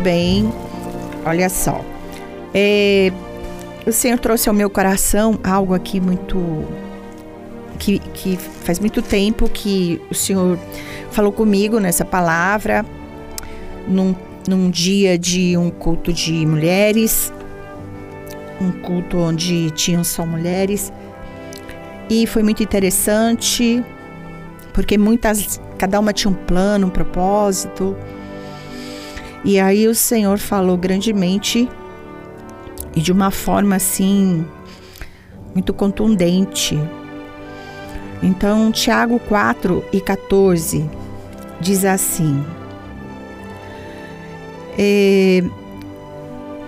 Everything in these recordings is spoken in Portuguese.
bem. Olha só. É, o Senhor trouxe ao meu coração algo aqui muito. Que, que faz muito tempo que o Senhor falou comigo nessa palavra, num, num dia de um culto de mulheres, um culto onde tinham só mulheres. E foi muito interessante, porque muitas, cada uma tinha um plano, um propósito. E aí o Senhor falou grandemente e de uma forma assim muito contundente. Então, Tiago 4 e 14 diz assim: é,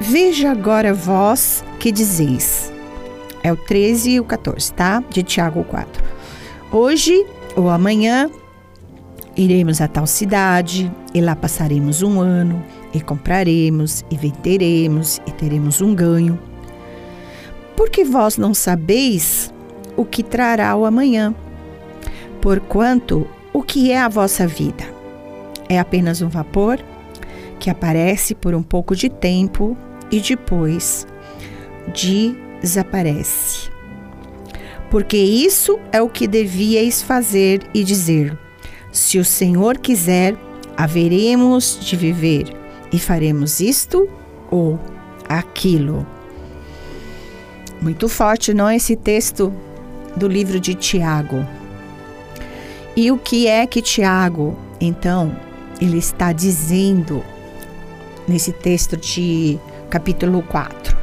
Veja agora vós que dizeis. É o 13 e o 14, tá? De Tiago 4. Hoje ou amanhã iremos a tal cidade e lá passaremos um ano e compraremos e venderemos e teremos um ganho. Porque vós não sabeis o que trará o amanhã. Porquanto o que é a vossa vida? É apenas um vapor que aparece por um pouco de tempo e depois desaparece. Porque isso é o que devíeis fazer e dizer: Se o Senhor quiser, haveremos de viver e faremos isto ou aquilo. Muito forte, não é esse texto do livro de Tiago. E o que é que Tiago, então, ele está dizendo nesse texto de capítulo 4?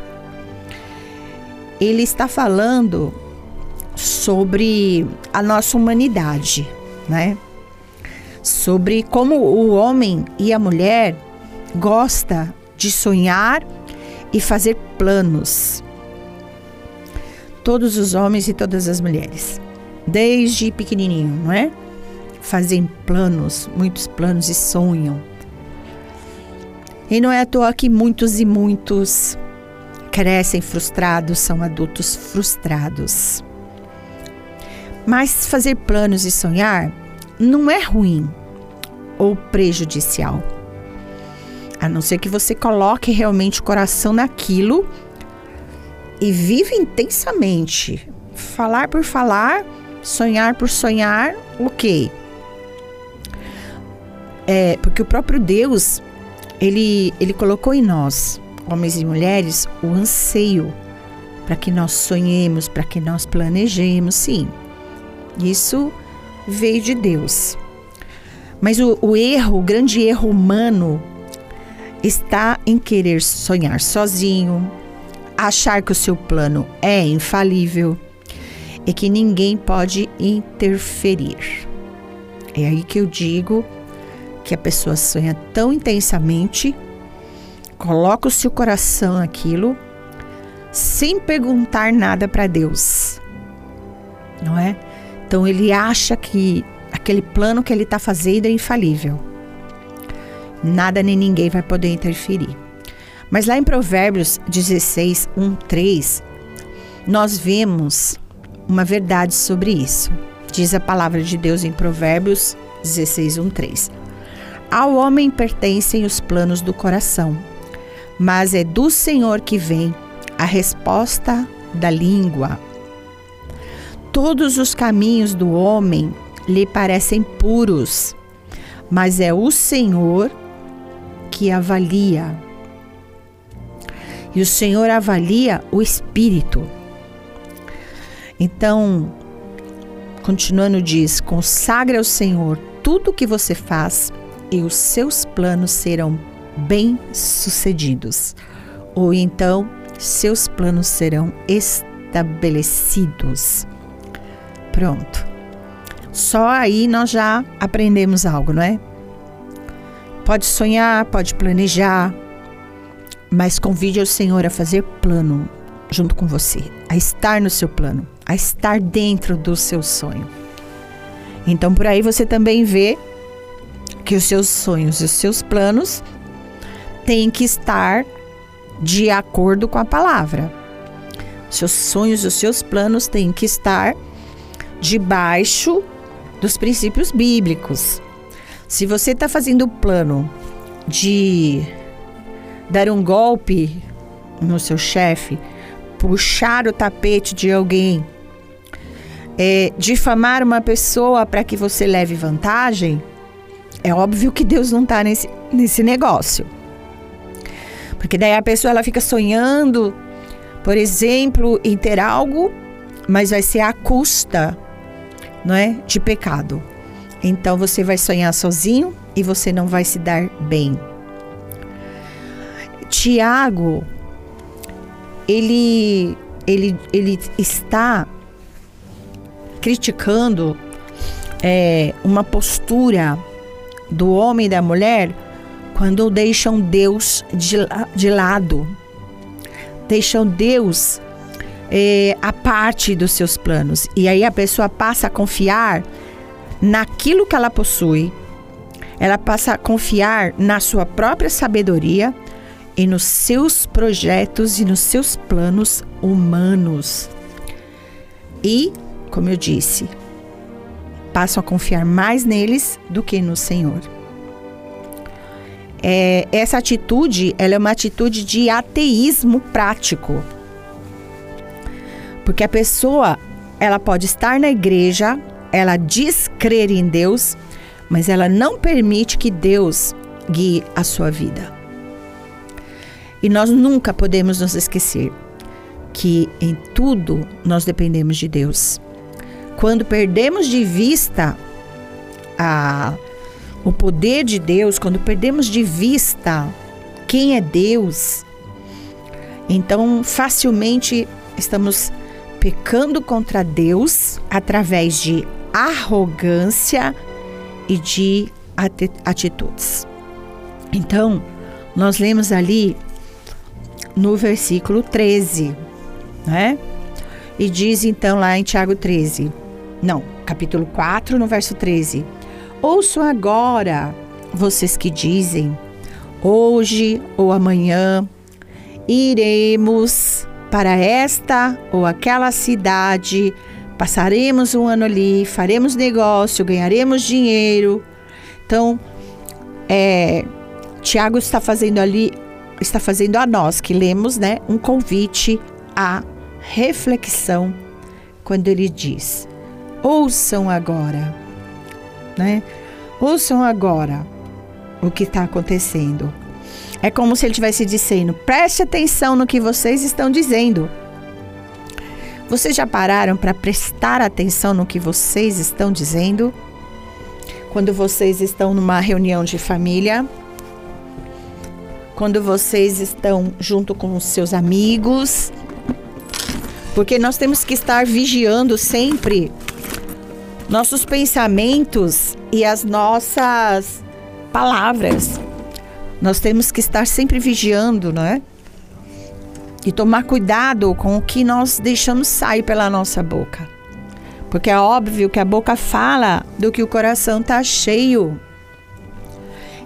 Ele está falando sobre a nossa humanidade, né? Sobre como o homem e a mulher gosta de sonhar e fazer planos. Todos os homens e todas as mulheres, desde pequenininho, não é? Fazem planos, muitos planos e sonham. E não é à toa que muitos e muitos crescem frustrados, são adultos frustrados. Mas fazer planos e sonhar não é ruim ou prejudicial. A não ser que você coloque realmente o coração naquilo e viva intensamente. Falar por falar, sonhar por sonhar, ok. É, porque o próprio Deus, ele, ele colocou em nós, homens e mulheres, o anseio para que nós sonhemos, para que nós planejemos, sim. Isso veio de Deus. Mas o, o erro, o grande erro humano está em querer sonhar sozinho, achar que o seu plano é infalível e que ninguém pode interferir. É aí que eu digo que a pessoa sonha tão intensamente, coloca o seu coração naquilo, sem perguntar nada para Deus. Não é? Então ele acha que aquele plano que ele está fazendo é infalível nada nem ninguém vai poder interferir. Mas lá em Provérbios 16, 1, 3, nós vemos uma verdade sobre isso. Diz a palavra de Deus em Provérbios 16, 1, 3. Ao homem pertencem os planos do coração, mas é do Senhor que vem a resposta da língua. Todos os caminhos do homem lhe parecem puros, mas é o Senhor que avalia. E o Senhor avalia o espírito. Então, continuando diz: consagre ao Senhor tudo o que você faz e os seus planos serão bem-sucedidos. Ou então, seus planos serão estabelecidos. Pronto. Só aí nós já aprendemos algo, não é? Pode sonhar, pode planejar, mas convide o Senhor a fazer plano junto com você, a estar no seu plano, a estar dentro do seu sonho. Então por aí você também vê que os seus sonhos e os seus planos têm que estar de acordo com a palavra. Seus sonhos e os seus planos têm que estar debaixo dos princípios bíblicos. Se você está fazendo o plano de dar um golpe no seu chefe, puxar o tapete de alguém, é, difamar uma pessoa para que você leve vantagem, é óbvio que Deus não está nesse, nesse negócio. Porque daí a pessoa ela fica sonhando, por exemplo, em ter algo, mas vai ser à custa, não é, de pecado. Então você vai sonhar sozinho e você não vai se dar bem. Tiago, ele, ele, ele está criticando é, uma postura do homem e da mulher quando deixam Deus de, de lado, deixam Deus é, a parte dos seus planos. E aí a pessoa passa a confiar naquilo que ela possui, ela passa a confiar na sua própria sabedoria e nos seus projetos e nos seus planos humanos. E, como eu disse, passam a confiar mais neles do que no Senhor. É, essa atitude ela é uma atitude de ateísmo prático. Porque a pessoa ela pode estar na igreja, ela diz crer em Deus, mas ela não permite que Deus guie a sua vida. E nós nunca podemos nos esquecer que em tudo nós dependemos de Deus. Quando perdemos de vista a, o poder de Deus, quando perdemos de vista quem é Deus, então facilmente estamos pecando contra Deus através de arrogância e de atitudes. Então, nós lemos ali no versículo 13, né? E diz então lá em Tiago 13, não, capítulo 4, no verso 13: Ouçam agora vocês que dizem, hoje ou amanhã iremos para esta ou aquela cidade Passaremos um ano ali, faremos negócio, ganharemos dinheiro. Então, é, Tiago está fazendo ali, está fazendo a nós que lemos, né, um convite à reflexão quando ele diz: ouçam agora, né? Ouçam agora o que está acontecendo. É como se ele estivesse dizendo: preste atenção no que vocês estão dizendo. Vocês já pararam para prestar atenção no que vocês estão dizendo? Quando vocês estão numa reunião de família, quando vocês estão junto com os seus amigos, porque nós temos que estar vigiando sempre nossos pensamentos e as nossas palavras. Nós temos que estar sempre vigiando, não é? e tomar cuidado com o que nós deixamos sair pela nossa boca. Porque é óbvio que a boca fala do que o coração está cheio.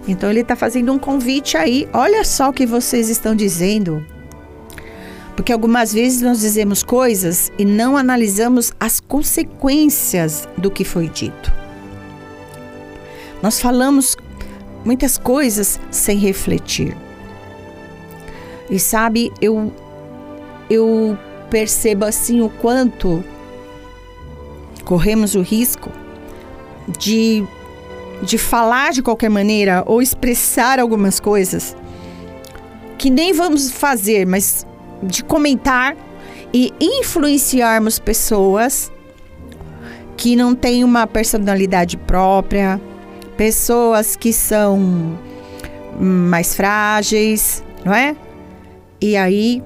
Então ele está fazendo um convite aí. Olha só o que vocês estão dizendo. Porque algumas vezes nós dizemos coisas e não analisamos as consequências do que foi dito. Nós falamos muitas coisas sem refletir. E sabe, eu eu percebo assim o quanto corremos o risco de, de falar de qualquer maneira ou expressar algumas coisas que nem vamos fazer, mas de comentar e influenciarmos pessoas que não têm uma personalidade própria, pessoas que são mais frágeis, não é? E aí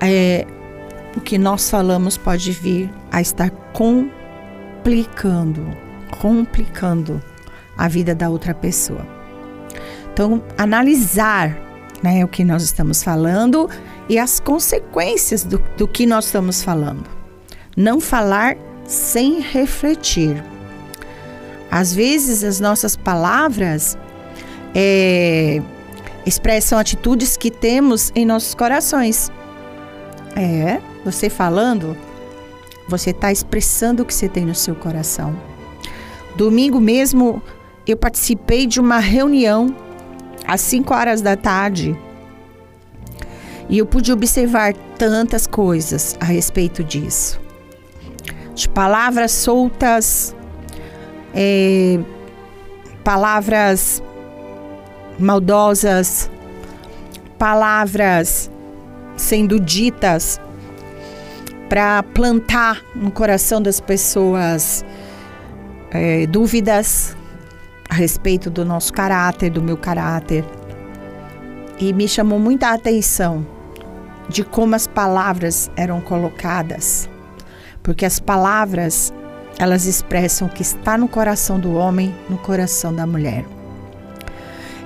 é, o que nós falamos pode vir a estar complicando, complicando a vida da outra pessoa. Então, analisar né, o que nós estamos falando e as consequências do, do que nós estamos falando. Não falar sem refletir. Às vezes, as nossas palavras é, expressam atitudes que temos em nossos corações. É, você falando, você está expressando o que você tem no seu coração. Domingo mesmo, eu participei de uma reunião às 5 horas da tarde. E eu pude observar tantas coisas a respeito disso. De palavras soltas, é, palavras maldosas, palavras sendo ditas para plantar no coração das pessoas é, dúvidas a respeito do nosso caráter, do meu caráter. E me chamou muita atenção de como as palavras eram colocadas, porque as palavras elas expressam o que está no coração do homem, no coração da mulher.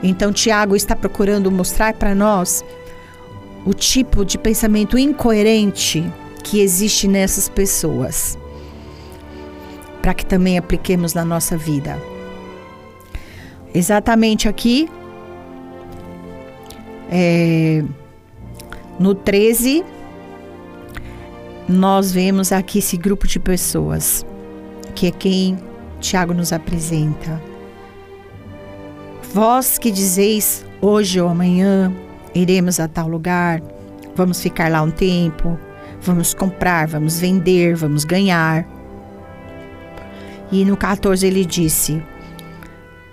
Então Tiago está procurando mostrar para nós o tipo de pensamento incoerente que existe nessas pessoas, para que também apliquemos na nossa vida. Exatamente aqui, é, no 13, nós vemos aqui esse grupo de pessoas, que é quem Tiago nos apresenta. Vós que dizeis hoje ou amanhã iremos a tal lugar, vamos ficar lá um tempo, vamos comprar, vamos vender, vamos ganhar. E no 14 ele disse: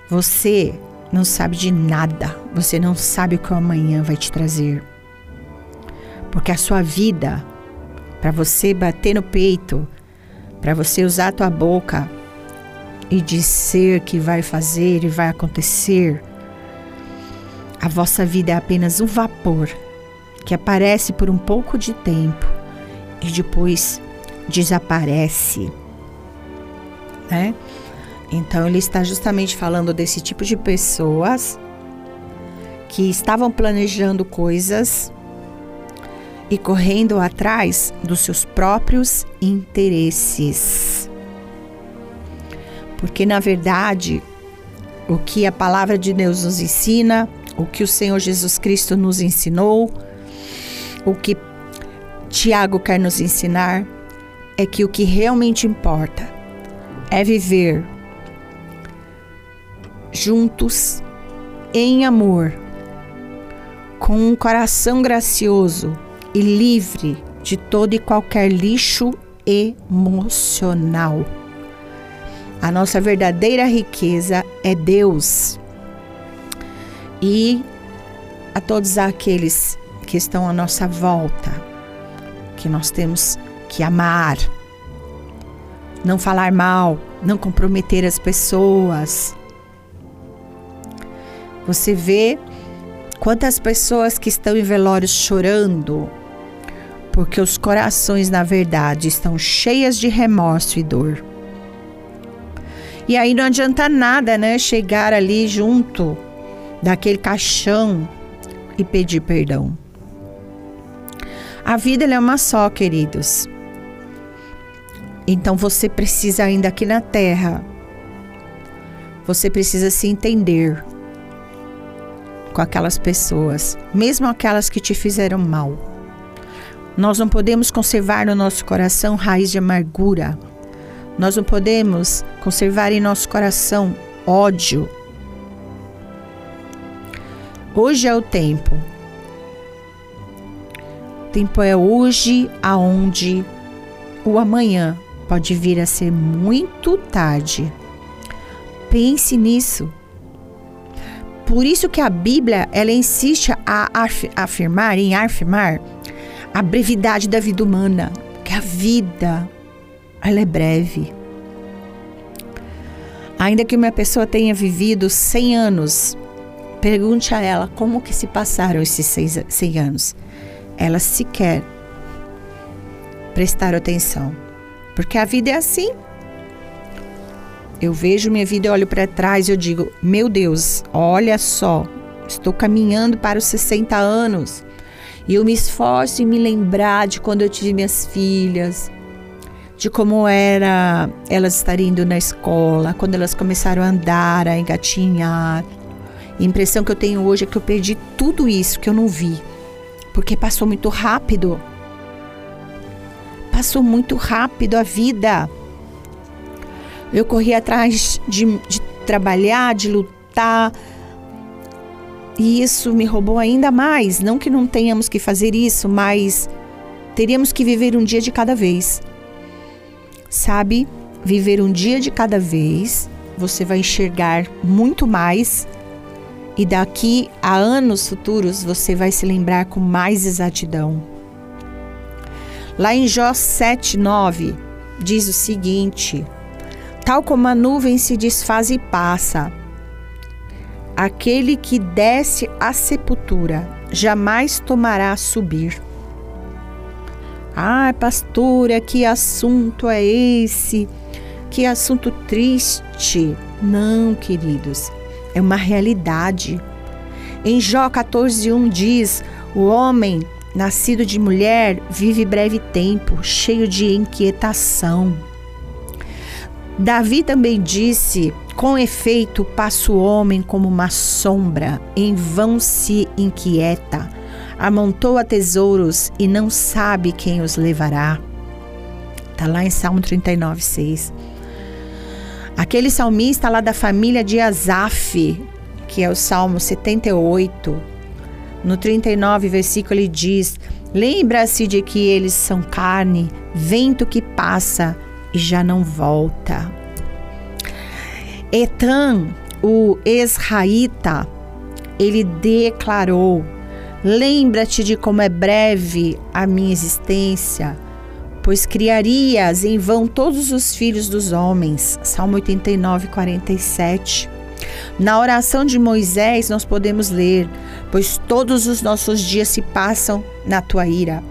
Você não sabe de nada, você não sabe o que o amanhã vai te trazer. Porque a sua vida, para você bater no peito, para você usar a tua boca e dizer que vai fazer e vai acontecer, a vossa vida é apenas um vapor que aparece por um pouco de tempo e depois desaparece, né? Então ele está justamente falando desse tipo de pessoas que estavam planejando coisas e correndo atrás dos seus próprios interesses. Porque na verdade, o que a palavra de Deus nos ensina, o que o Senhor Jesus Cristo nos ensinou, o que Tiago quer nos ensinar é que o que realmente importa é viver juntos em amor, com um coração gracioso e livre de todo e qualquer lixo emocional. A nossa verdadeira riqueza é Deus. E a todos aqueles que estão à nossa volta, que nós temos que amar, não falar mal, não comprometer as pessoas. Você vê quantas pessoas que estão em velórios chorando, porque os corações, na verdade, estão cheias de remorso e dor. E aí não adianta nada, né? Chegar ali junto daquele caixão e pedir perdão. A vida é uma só, queridos. Então você precisa ainda aqui na terra. Você precisa se entender com aquelas pessoas, mesmo aquelas que te fizeram mal. Nós não podemos conservar no nosso coração raiz de amargura. Nós não podemos conservar em nosso coração ódio. Hoje é o tempo tempo é hoje, aonde o amanhã pode vir a ser muito tarde. Pense nisso. Por isso que a Bíblia ela insiste a afirmar, em afirmar a brevidade da vida humana, que a vida ela é breve. Ainda que uma pessoa tenha vivido 100 anos, pergunte a ela como que se passaram esses 100 anos ela sequer prestar atenção. Porque a vida é assim. Eu vejo minha vida, eu olho para trás e eu digo: Meu Deus, olha só, estou caminhando para os 60 anos. E eu me esforço em me lembrar de quando eu tive minhas filhas, de como era elas estarem indo na escola, quando elas começaram a andar, a engatinhar. A impressão que eu tenho hoje é que eu perdi tudo isso que eu não vi porque passou muito rápido. Passou muito rápido a vida. Eu corri atrás de, de trabalhar, de lutar, E isso me roubou ainda mais. Não que não tenhamos que fazer isso, mas teríamos que viver um dia de cada vez. Sabe? Viver um dia de cada vez, você vai enxergar muito mais e daqui a anos futuros você vai se lembrar com mais exatidão. Lá em Jó 7:9 diz o seguinte: Tal como a nuvem se desfaz e passa, aquele que desce à sepultura jamais tomará a subir. Ah, pastora, que assunto é esse? Que assunto triste. Não, queridos, é uma realidade. Em Jó 14:1 diz: "O homem nascido de mulher vive breve tempo, cheio de inquietação." Davi também disse: Com efeito, passa o homem como uma sombra, em vão se inquieta, amontoa tesouros e não sabe quem os levará. Está lá em Salmo 39, 6. Aquele salmista lá da família de Asaf, que é o Salmo 78, no 39, versículo, ele diz: Lembra-se de que eles são carne, vento que passa e já não volta. Etan, o Esraíta, ele declarou: Lembra-te de como é breve a minha existência pois criarias em vão todos os filhos dos homens. Salmo 89, 47. Na oração de Moisés, nós podemos ler: Pois todos os nossos dias se passam na tua ira.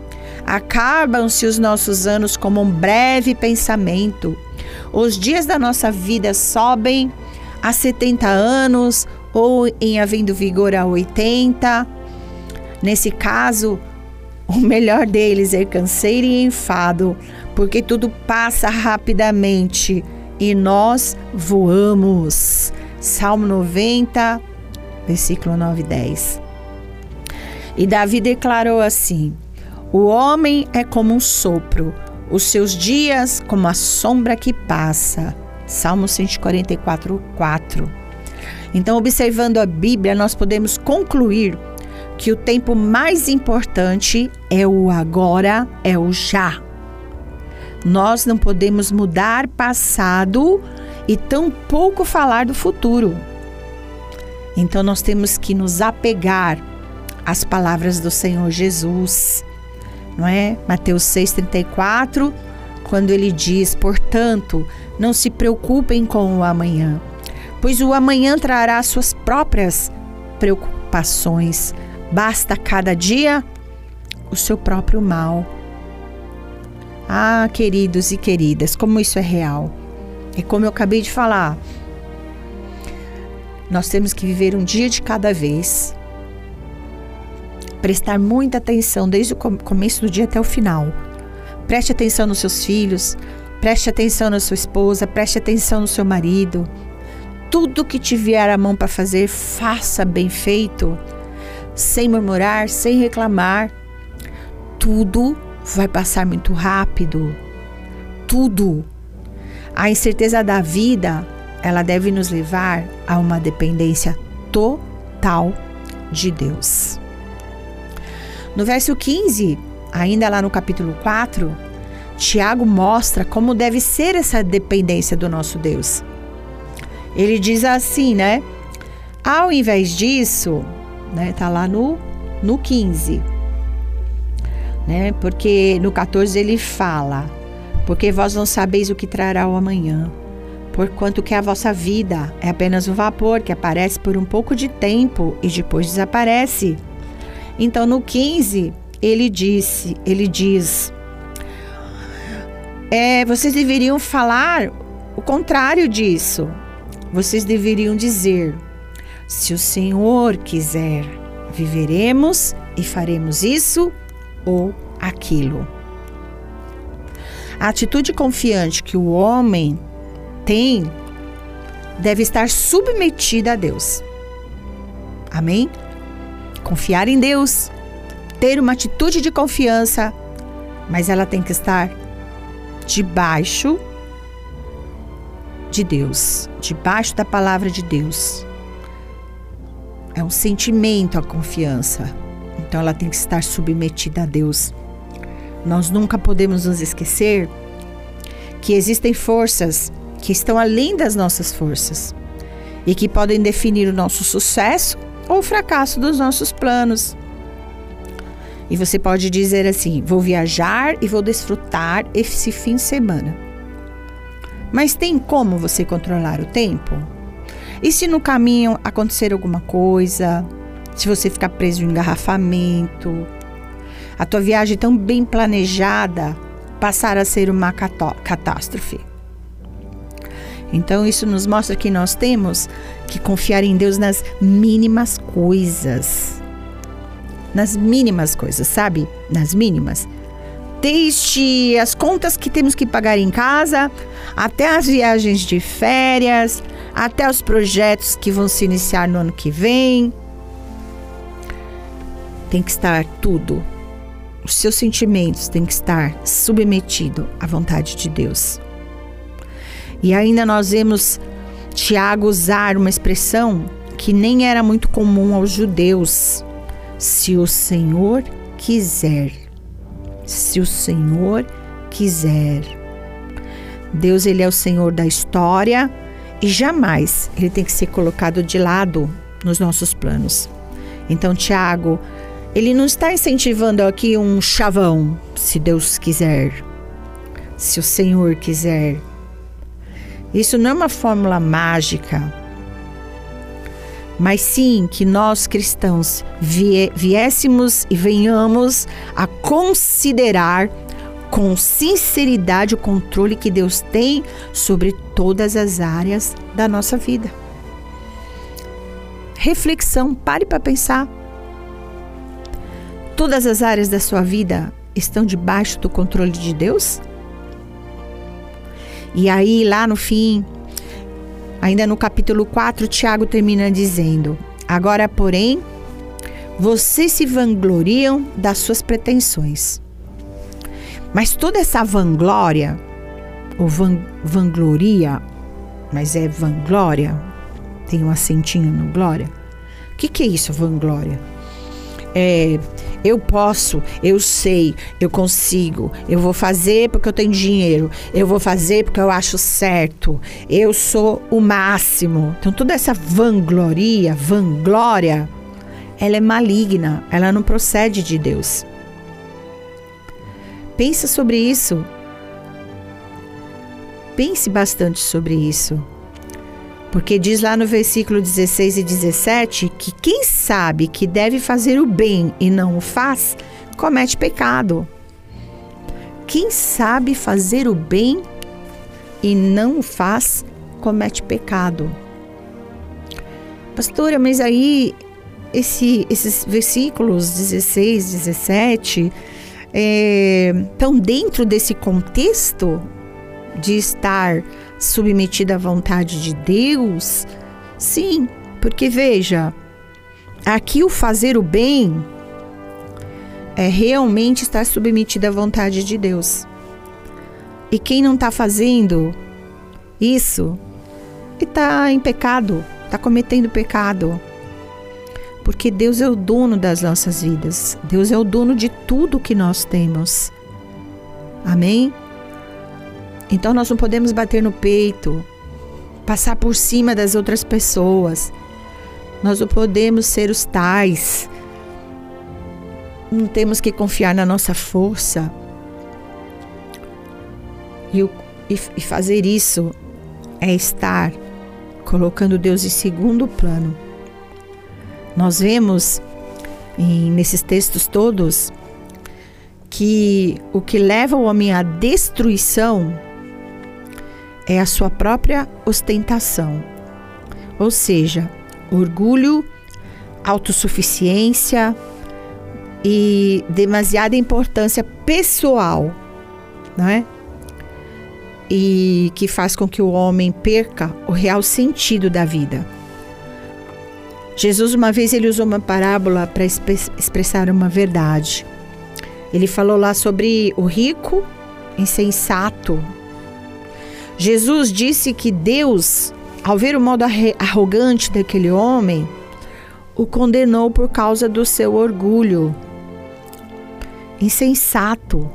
Acabam-se os nossos anos como um breve pensamento. Os dias da nossa vida sobem a 70 anos ou em havendo vigor a 80. Nesse caso, o melhor deles é canseiro e enfado, porque tudo passa rapidamente e nós voamos. Salmo 90, versículo 9 e 10. E Davi declarou assim: O homem é como um sopro, os seus dias como a sombra que passa. Salmo 144, 4. Então, observando a Bíblia, nós podemos concluir que o tempo mais importante é o agora, é o já. Nós não podemos mudar passado e tampouco falar do futuro. Então nós temos que nos apegar às palavras do Senhor Jesus, não é? Mateus 6:34, quando ele diz: "Portanto, não se preocupem com o amanhã, pois o amanhã trará suas próprias preocupações." Basta cada dia o seu próprio mal. Ah, queridos e queridas, como isso é real. E como eu acabei de falar, nós temos que viver um dia de cada vez. Prestar muita atenção desde o começo do dia até o final. Preste atenção nos seus filhos, preste atenção na sua esposa, preste atenção no seu marido. Tudo que te vier à mão para fazer, faça bem feito sem murmurar, sem reclamar. Tudo vai passar muito rápido. Tudo. A incerteza da vida, ela deve nos levar a uma dependência total de Deus. No verso 15, ainda lá no capítulo 4, Tiago mostra como deve ser essa dependência do nosso Deus. Ele diz assim, né? Ao invés disso, né? Tá lá no no 15. Né? Porque no 14 ele fala: Porque vós não sabeis o que trará o amanhã, porquanto que a vossa vida é apenas um vapor que aparece por um pouco de tempo e depois desaparece. Então no 15 ele disse, ele diz: é, vocês deveriam falar o contrário disso. Vocês deveriam dizer: se o Senhor quiser, viveremos e faremos isso ou aquilo. A atitude confiante que o homem tem deve estar submetida a Deus. Amém? Confiar em Deus, ter uma atitude de confiança, mas ela tem que estar debaixo de Deus, debaixo da palavra de Deus. é um sentimento a confiança. Então ela tem que estar submetida a Deus. Nós nunca podemos nos esquecer que existem forças que estão além das nossas forças e que podem definir o nosso sucesso ou fracasso dos nossos planos. E você pode dizer assim: vou viajar e vou desfrutar esse fim de semana. Mas tem como você controlar o tempo? E se no caminho acontecer alguma coisa? Se você ficar preso em engarrafamento? A tua viagem tão bem planejada passar a ser uma catástrofe. Então, isso nos mostra que nós temos que confiar em Deus nas mínimas coisas. Nas mínimas coisas, sabe? Nas mínimas. Desde as contas que temos que pagar em casa, até as viagens de férias, até os projetos que vão se iniciar no ano que vem. Tem que estar tudo. Os seus sentimentos têm que estar submetido à vontade de Deus. E ainda nós vemos Tiago usar uma expressão que nem era muito comum aos judeus. Se o Senhor quiser. Se o Senhor quiser. Deus ele é o Senhor da história e jamais ele tem que ser colocado de lado nos nossos planos. Então, Tiago, ele não está incentivando aqui um chavão, se Deus quiser, se o Senhor quiser. Isso não é uma fórmula mágica, mas sim que nós cristãos viéssemos e venhamos a considerar com sinceridade o controle que Deus tem sobre todas as áreas da nossa vida. Reflexão, pare para pensar. Todas as áreas da sua vida estão debaixo do controle de Deus? E aí, lá no fim, ainda no capítulo 4, Tiago termina dizendo: Agora, porém, vocês se vangloriam das suas pretensões. Mas toda essa vanglória, ou van, vangloria, mas é vanglória, tem um acentinho no glória. O que, que é isso, vanglória? É eu posso, eu sei, eu consigo, eu vou fazer porque eu tenho dinheiro, eu vou fazer porque eu acho certo, eu sou o máximo. Então, toda essa vangloria, vanglória, ela é maligna, ela não procede de Deus. Pensa sobre isso. Pense bastante sobre isso. Porque diz lá no versículo 16 e 17 que quem sabe que deve fazer o bem e não o faz, comete pecado. Quem sabe fazer o bem e não o faz, comete pecado. Pastora, mas aí esse, esses versículos 16, 17 é, estão dentro desse contexto de estar submetida à vontade de Deus? Sim, porque veja, aqui o fazer o bem é realmente estar submetida à vontade de Deus. E quem não está fazendo isso está em pecado, está cometendo pecado. Porque Deus é o dono das nossas vidas. Deus é o dono de tudo que nós temos. Amém? Então nós não podemos bater no peito, passar por cima das outras pessoas. Nós não podemos ser os tais. Não temos que confiar na nossa força. E, o, e, e fazer isso é estar colocando Deus em segundo plano. Nós vemos em, nesses textos todos que o que leva o homem à destruição é a sua própria ostentação, ou seja, orgulho, autossuficiência e demasiada importância pessoal, não é? E que faz com que o homem perca o real sentido da vida. Jesus uma vez ele usou uma parábola para expressar uma verdade. Ele falou lá sobre o rico insensato Jesus disse que Deus, ao ver o modo arrogante daquele homem, o condenou por causa do seu orgulho. Insensato.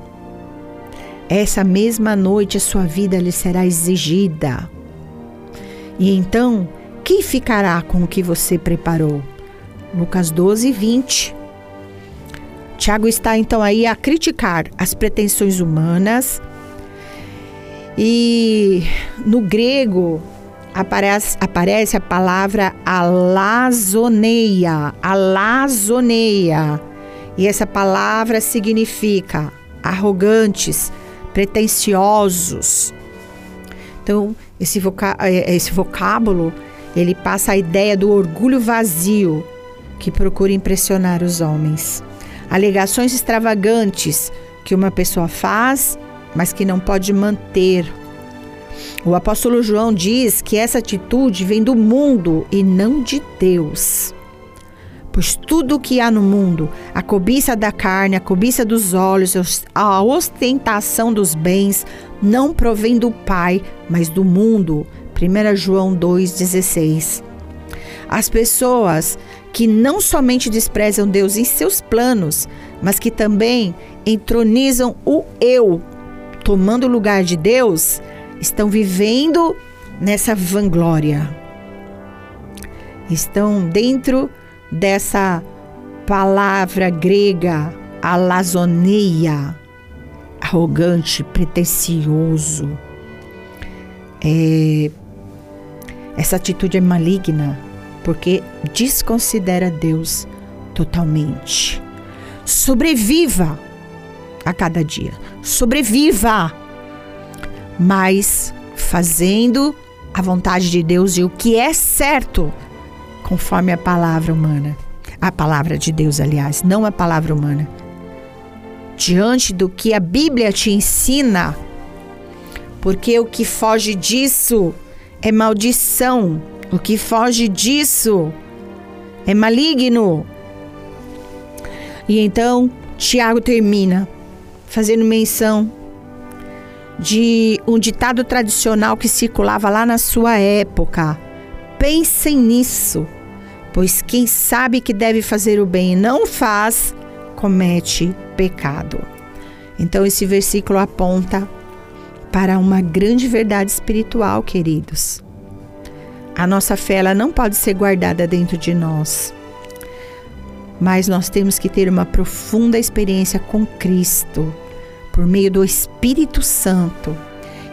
Essa mesma noite a sua vida lhe será exigida. E então, quem ficará com o que você preparou? Lucas 12, 20. Tiago está então aí a criticar as pretensões humanas. E no grego, aparece, aparece a palavra alazoneia, alazoneia. E essa palavra significa arrogantes, pretensiosos. Então, esse, vocá é, esse vocábulo, ele passa a ideia do orgulho vazio que procura impressionar os homens. Alegações extravagantes que uma pessoa faz, mas que não pode manter o apóstolo João diz que essa atitude vem do mundo e não de Deus. Pois tudo o que há no mundo, a cobiça da carne, a cobiça dos olhos, a ostentação dos bens, não provém do Pai, mas do mundo. 1 João 2,16. As pessoas que não somente desprezam Deus em seus planos, mas que também entronizam o eu, tomando o lugar de Deus, estão vivendo nessa vanglória. Estão dentro dessa palavra grega, alazoneia, arrogante, pretensioso. É, essa atitude é maligna porque desconsidera Deus totalmente. Sobreviva a cada dia. Sobreviva mas fazendo a vontade de Deus e o que é certo, conforme a palavra humana. A palavra de Deus, aliás, não a palavra humana. Diante do que a Bíblia te ensina, porque o que foge disso é maldição, o que foge disso é maligno. E então, Tiago termina fazendo menção de um ditado tradicional que circulava lá na sua época. Pensem nisso, pois quem sabe que deve fazer o bem e não faz, comete pecado. Então, esse versículo aponta para uma grande verdade espiritual, queridos. A nossa fé ela não pode ser guardada dentro de nós, mas nós temos que ter uma profunda experiência com Cristo por meio do Espírito Santo.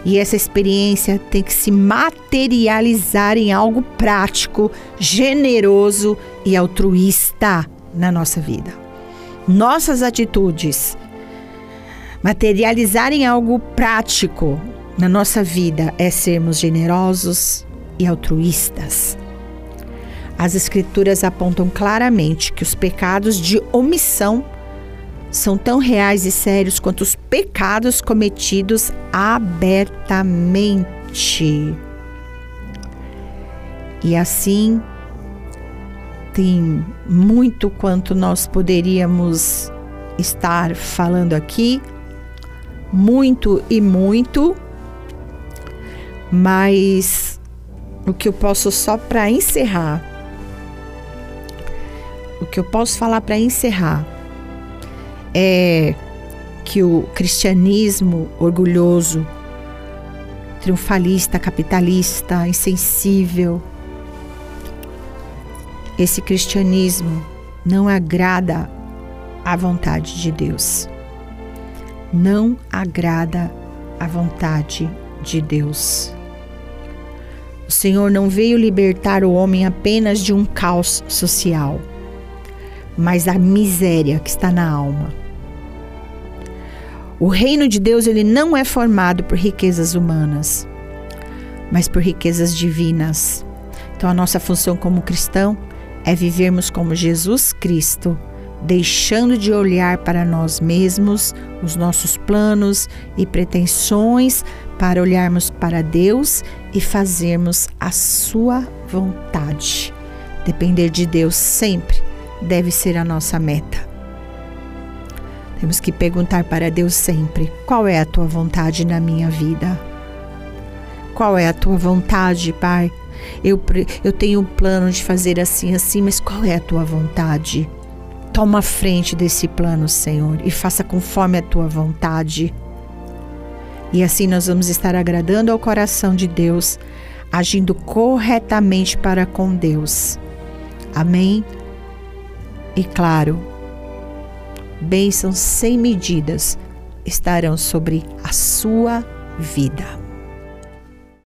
E essa experiência tem que se materializar em algo prático, generoso e altruísta na nossa vida. Nossas atitudes materializar em algo prático na nossa vida é sermos generosos e altruístas. As Escrituras apontam claramente que os pecados de omissão são tão reais e sérios quanto os pecados cometidos abertamente. E assim, tem muito quanto nós poderíamos estar falando aqui, muito e muito, mas o que eu posso só para encerrar, o que eu posso falar para encerrar é que o cristianismo orgulhoso, triunfalista, capitalista, insensível, esse cristianismo não agrada à vontade de Deus. Não agrada à vontade de Deus. O Senhor não veio libertar o homem apenas de um caos social mas a miséria que está na alma. O reino de Deus ele não é formado por riquezas humanas, mas por riquezas divinas. Então a nossa função como cristão é vivermos como Jesus Cristo, deixando de olhar para nós mesmos, os nossos planos e pretensões, para olharmos para Deus e fazermos a sua vontade. Depender de Deus sempre deve ser a nossa meta. Temos que perguntar para Deus sempre: qual é a tua vontade na minha vida? Qual é a tua vontade, Pai, Eu, eu tenho um plano de fazer assim, assim, mas qual é a tua vontade? Toma a frente desse plano, Senhor, e faça conforme a tua vontade. E assim nós vamos estar agradando ao coração de Deus, agindo corretamente para com Deus. Amém? E claro, bênçãos sem medidas estarão sobre a sua vida.